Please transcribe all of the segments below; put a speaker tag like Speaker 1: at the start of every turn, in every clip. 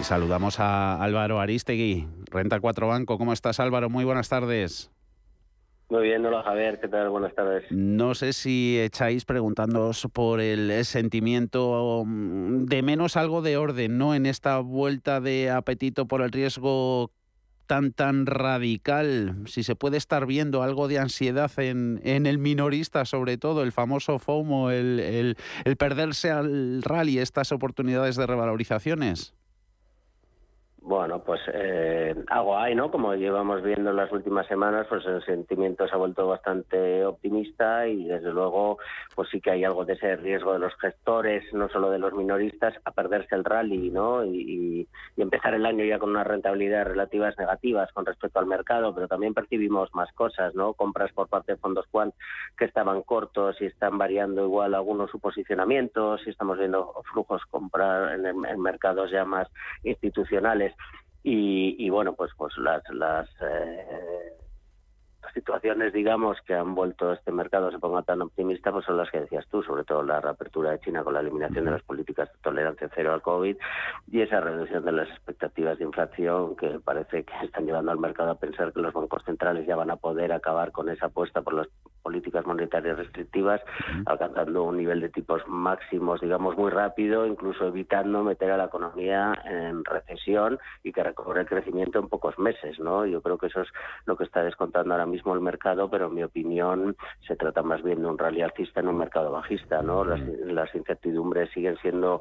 Speaker 1: Y saludamos a Álvaro Aristegui, Renta 4 Banco. ¿Cómo estás Álvaro? Muy buenas tardes.
Speaker 2: Muy bien, hola Javier, ¿qué tal? Buenas tardes.
Speaker 1: No sé si echáis preguntándoos por el sentimiento mm, de menos algo de orden, ¿no? En esta vuelta de apetito por el riesgo tan tan radical, si se puede estar viendo algo de ansiedad en, en el minorista, sobre todo el famoso FOMO, el, el, el perderse al rally, estas oportunidades de revalorizaciones.
Speaker 2: Bueno, pues eh, algo hay, ¿no? Como llevamos viendo en las últimas semanas, pues el sentimiento se ha vuelto bastante optimista y desde luego, pues sí que hay algo de ese riesgo de los gestores, no solo de los minoristas, a perderse el rally, ¿no? Y, empezar el año ya con unas rentabilidades relativas negativas con respecto al mercado, pero también percibimos más cosas, ¿no? Compras por parte de fondos quant que estaban cortos y están variando igual algunos su posicionamiento, si estamos viendo flujos comprar en, en mercados ya más institucionales y, bueno, pues, pues las, las, eh, situaciones, digamos, que han vuelto este mercado se ponga tan optimista, pues son las que decías tú, sobre todo la reapertura de China con la eliminación de las políticas de tolerancia cero al COVID y esa reducción de las expectativas de inflación que parece que están llevando al mercado a pensar que los bancos centrales ya van a poder acabar con esa apuesta por las políticas monetarias restrictivas, alcanzando un nivel de tipos máximos, digamos, muy rápido, incluso evitando meter a la economía en recesión y que recobre el crecimiento en pocos meses, ¿no? Yo creo que eso es lo que está descontando ahora mismo el mercado, pero en mi opinión se trata más bien de un rally alcista en un mercado bajista, ¿no? Las, las incertidumbres siguen siendo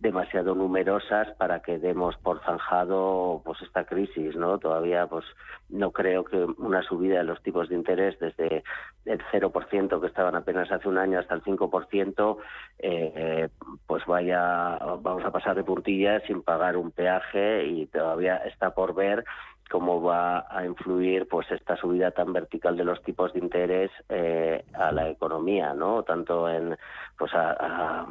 Speaker 2: demasiado numerosas para que demos por zanjado pues esta crisis no todavía pues no creo que una subida de los tipos de interés desde el 0% que estaban apenas hace un año hasta el 5% eh, pues vaya vamos a pasar de puntillas sin pagar un peaje y todavía está por ver cómo va a influir pues esta subida tan vertical de los tipos de interés eh, a la economía no tanto en pues a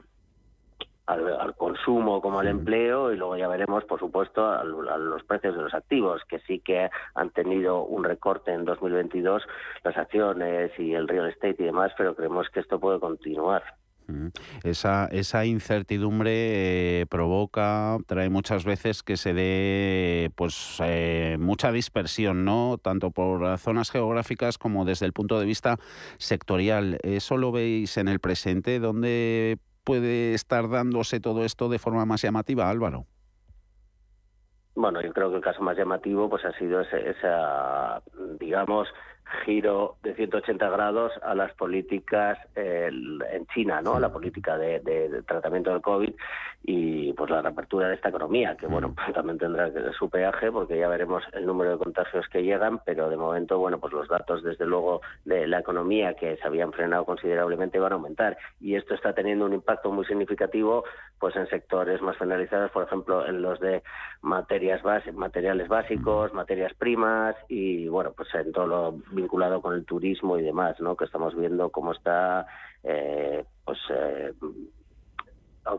Speaker 2: al, consumo como al empleo y luego ya veremos, por supuesto, a, los precios de los activos, que sí que han tenido un recorte en 2022, las acciones y el real estate y demás, pero creemos que esto puede continuar.
Speaker 1: Esa, esa incertidumbre eh, provoca, trae muchas veces que se dé pues eh, mucha dispersión, ¿no? Tanto por zonas geográficas como desde el punto de vista sectorial. ¿Eso lo veis en el presente? ¿Dónde puede estar dándose todo esto de forma más llamativa, Álvaro?
Speaker 2: Bueno, yo creo que el caso más llamativo pues ha sido ese, esa, digamos, giro de 180 grados a las políticas en China, ¿no? A la política de, tratamiento del COVID y pues la reapertura de esta economía, que bueno, pues, también tendrá su peaje porque ya veremos el número de contagios que llegan, pero de momento, bueno, pues los datos desde luego de la economía que se habían frenado considerablemente van a aumentar. Y esto está teniendo un impacto muy significativo pues en sectores más penalizados, por ejemplo, en los de materias materiales básicos, materias primas y bueno, pues en todo lo vinculado con el turismo y demás, ¿no? Que estamos viendo cómo está, eh, pues, eh,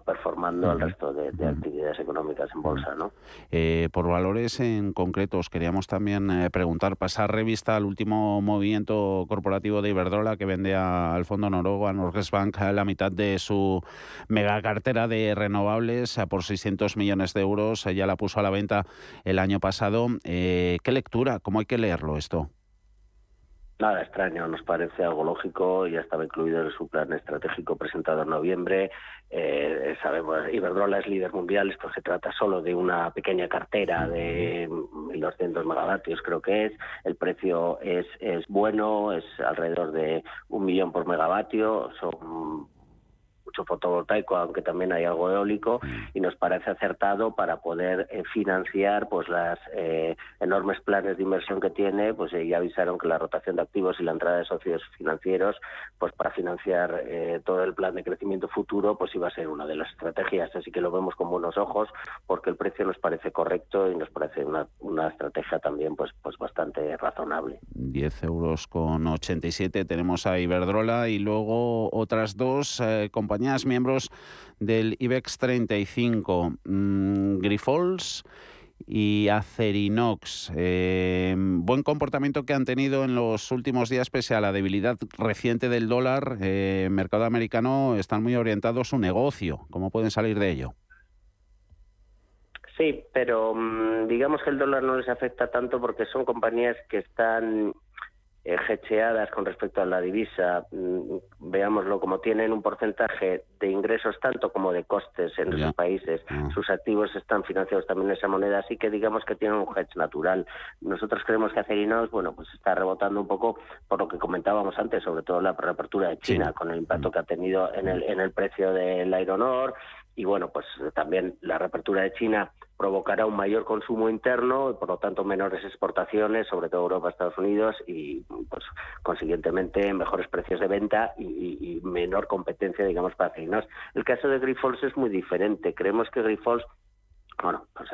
Speaker 2: performando al resto de, actividades económicas en bolsa. ¿no?
Speaker 1: Eh, por valores en concretos, queríamos también eh, preguntar, pasar revista al último movimiento corporativo de Iberdrola que vende al fondo noruego, a Norges Bank, la mitad de su mega cartera de renovables por 600 millones de euros. Ya la puso a la venta el año pasado. ¿Qué lectura? ¿Cómo hay que leerlo esto?
Speaker 2: Nada extraño, nos parece algo lógico, ya estaba incluido en su plan estratégico presentado en noviembre. Eh, sabemos, Iberdrola es líder mundial, esto se trata solo de una pequeña cartera de 1.200 megavatios, creo que es. El precio es, es bueno, es alrededor de un millón por megavatio, son mucho fotovoltaico, aunque también hay algo eólico, y nos parece acertado para poder eh, financiar pues las eh, enormes planes de inversión que tiene, pues eh, ya avisaron que la rotación de activos y la entrada de socios financieros, pues para financiar todo el plan de crecimiento futuro, pues iba a ser una de las estrategias, así que lo vemos con buenos ojos, porque el precio nos parece correcto y nos parece una, una estrategia también pues pues bastante razonable.
Speaker 1: 10 euros con 87 tenemos a Iberdrola y luego otras dos compañías miembros del IBEX 35, mm, Grifols y Acerinox. Eh, buen comportamiento que han tenido en los últimos días pese a la debilidad reciente del dólar. Eh, mercado americano están muy orientados a su negocio. ¿Cómo pueden salir de ello?
Speaker 2: Sí, pero mm, digamos que el dólar no les afecta tanto porque son compañías que están eh, con respecto a la divisa, mm, veámoslo como tienen un porcentaje de ingresos tanto como de costes en los países, ah. sus activos están financiados también en esa moneda, así que digamos que tienen un hedge natural. Nosotros creemos que Acerinos, bueno, pues está rebotando un poco por lo que comentábamos antes, sobre todo la reapertura de China, con el impacto mm. que ha tenido en el, en el precio del Iron Ore, y bueno, pues también la reapertura de China provocará un mayor consumo interno y por lo tanto menores exportaciones, sobre todo Europa, Estados Unidos y pues consiguientemente mejores precios de venta y, menor competencia, digamos, para Cignas. El caso de Grifols es muy diferente. Creemos que Grifols bueno, pues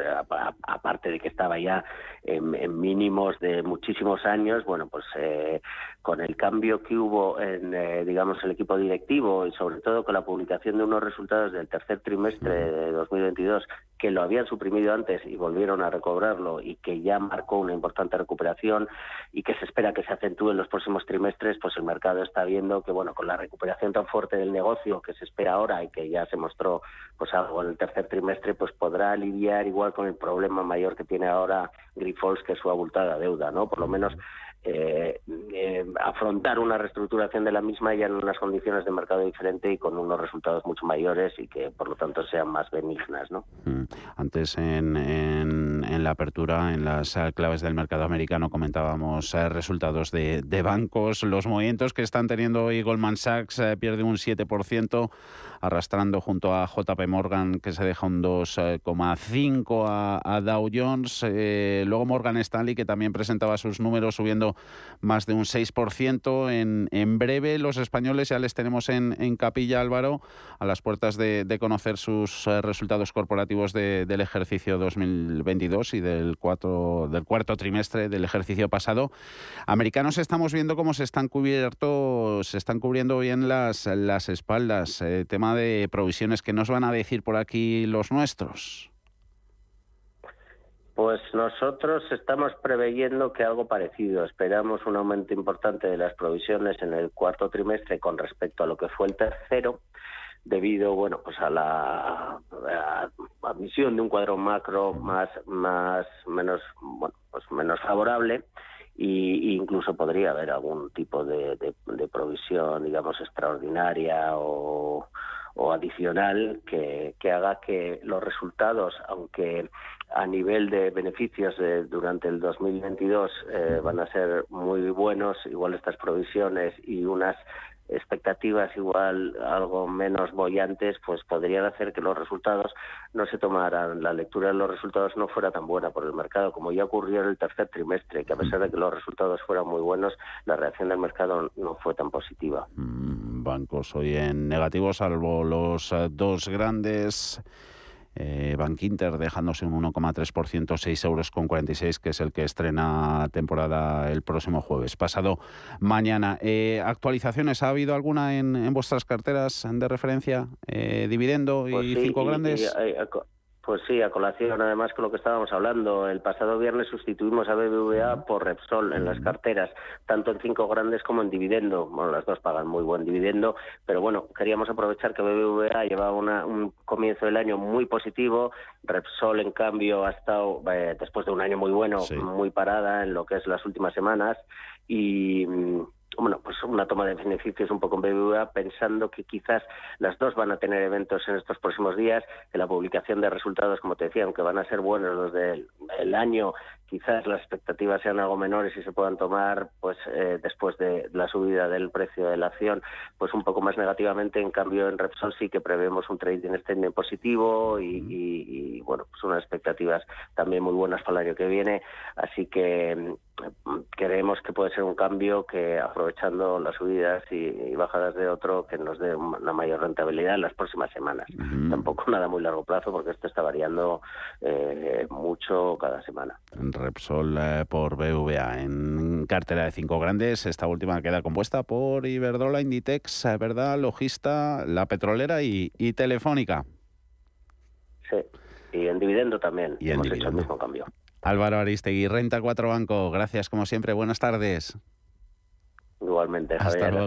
Speaker 2: aparte de que estaba ya en, mínimos de muchísimos años, bueno, pues eh, con el cambio que hubo en, eh, digamos, el equipo directivo y sobre todo con la publicación de unos resultados del tercer trimestre de 2022 que lo habían suprimido antes y volvieron a recobrarlo y que ya marcó una importante recuperación y que se espera que se acentúe en los próximos trimestres, pues el mercado está viendo que, bueno, con la recuperación tan fuerte del negocio que se espera ahora y que ya se mostró, pues algo en el tercer trimestre, pues podrá aliviar igual con el problema mayor que tiene ahora Grifols, que es su abultada deuda, ¿no? Por lo menos eh, eh, afrontar una reestructuración de la misma ya en unas condiciones de mercado diferente y con unos resultados mucho mayores y que por lo tanto sean más benignas. ¿no?
Speaker 1: Mm. Antes en, en, la apertura, en las eh, claves del mercado americano, comentábamos resultados de, bancos, los movimientos que están teniendo hoy Goldman Sachs pierde un 7% arrastrando junto a JP Morgan, que se deja un 2,5 a, a, Dow Jones. Luego Morgan Stanley, que también presentaba sus números subiendo más de un 6%. En, en breve, los españoles ya les tenemos en, en Capilla, Álvaro, a las puertas de, de conocer sus eh, resultados corporativos de, del ejercicio 2022 y del, cuatro, del cuarto trimestre del ejercicio pasado. Americanos estamos viendo cómo se están cubiertos, se están cubriendo bien las, las espaldas. Eh, tema de provisiones. que nos van a decir por aquí los nuestros?
Speaker 2: Pues nosotros estamos preveyendo que algo parecido. Esperamos un aumento importante de las provisiones en el cuarto trimestre con respecto a lo que fue el tercero, debido, bueno, pues a la admisión de un cuadro macro más, más, menos, bueno, pues menos favorable y, incluso podría haber algún tipo de, de provisión, digamos, extraordinaria o o adicional que, que haga que los resultados, aunque a nivel de beneficios durante el 2022 eh, van a ser muy buenos, igual estas provisiones y unas expectativas igual algo menos bollantes, pues podrían hacer que los resultados no se tomaran, la lectura de los resultados no fuera tan buena por el mercado, como ya ocurrió en el tercer trimestre, que a pesar de que los resultados fueran muy buenos, la reacción del mercado no fue tan positiva.
Speaker 1: Mm, bancos hoy en negativo, salvo los eh, dos grandes eh, Bank Inter dejándose un 1,3%, 6 euros con 46, que es el que estrena temporada el próximo jueves, pasado mañana. Eh, ¿Actualizaciones ha habido alguna en, vuestras carteras de referencia? Eh, ¿Dividendo y pues cinco grandes?
Speaker 2: Pues sí, a colación además con lo que estábamos hablando. El pasado viernes sustituimos a BBVA por Repsol en las carteras, tanto en cinco grandes como en dividendo. Bueno, las dos pagan muy buen dividendo, pero bueno, queríamos aprovechar que BBVA llevaba un comienzo del año muy positivo. Repsol, en cambio, ha estado, eh, después de un año muy bueno, muy parada en lo que es las últimas semanas. Y mm, bueno, pues una toma de beneficios un poco en pensando que quizás las dos van a tener eventos en estos próximos días, que la publicación de resultados, como te decía, aunque van a ser buenos los del año, quizás las expectativas sean algo menores y se puedan tomar, pues eh, después de la subida del precio de la acción, pues un poco más negativamente. En cambio, en Repsol sí que prevemos un trading extending positivo y, y, bueno, pues unas expectativas también muy buenas para el año que viene. Así que creemos que puede ser un cambio que aprovechando las subidas y, bajadas de otro que nos dé una mayor rentabilidad en las próximas semanas. Tampoco nada muy largo plazo porque esto está variando eh, mucho cada semana.
Speaker 1: Repsol eh, por BVA en cartera de cinco grandes. Esta última queda compuesta por Iberdrola, Inditex, ¿verdad? Logista, la petrolera y, Telefónica.
Speaker 2: Sí, y en dividendo también. Y Hemos hecho el mismo cambio.
Speaker 1: Álvaro Aristegui, Renta 4 Banco. Gracias como siempre. Buenas tardes.
Speaker 2: Igualmente, Javier. Hasta luego.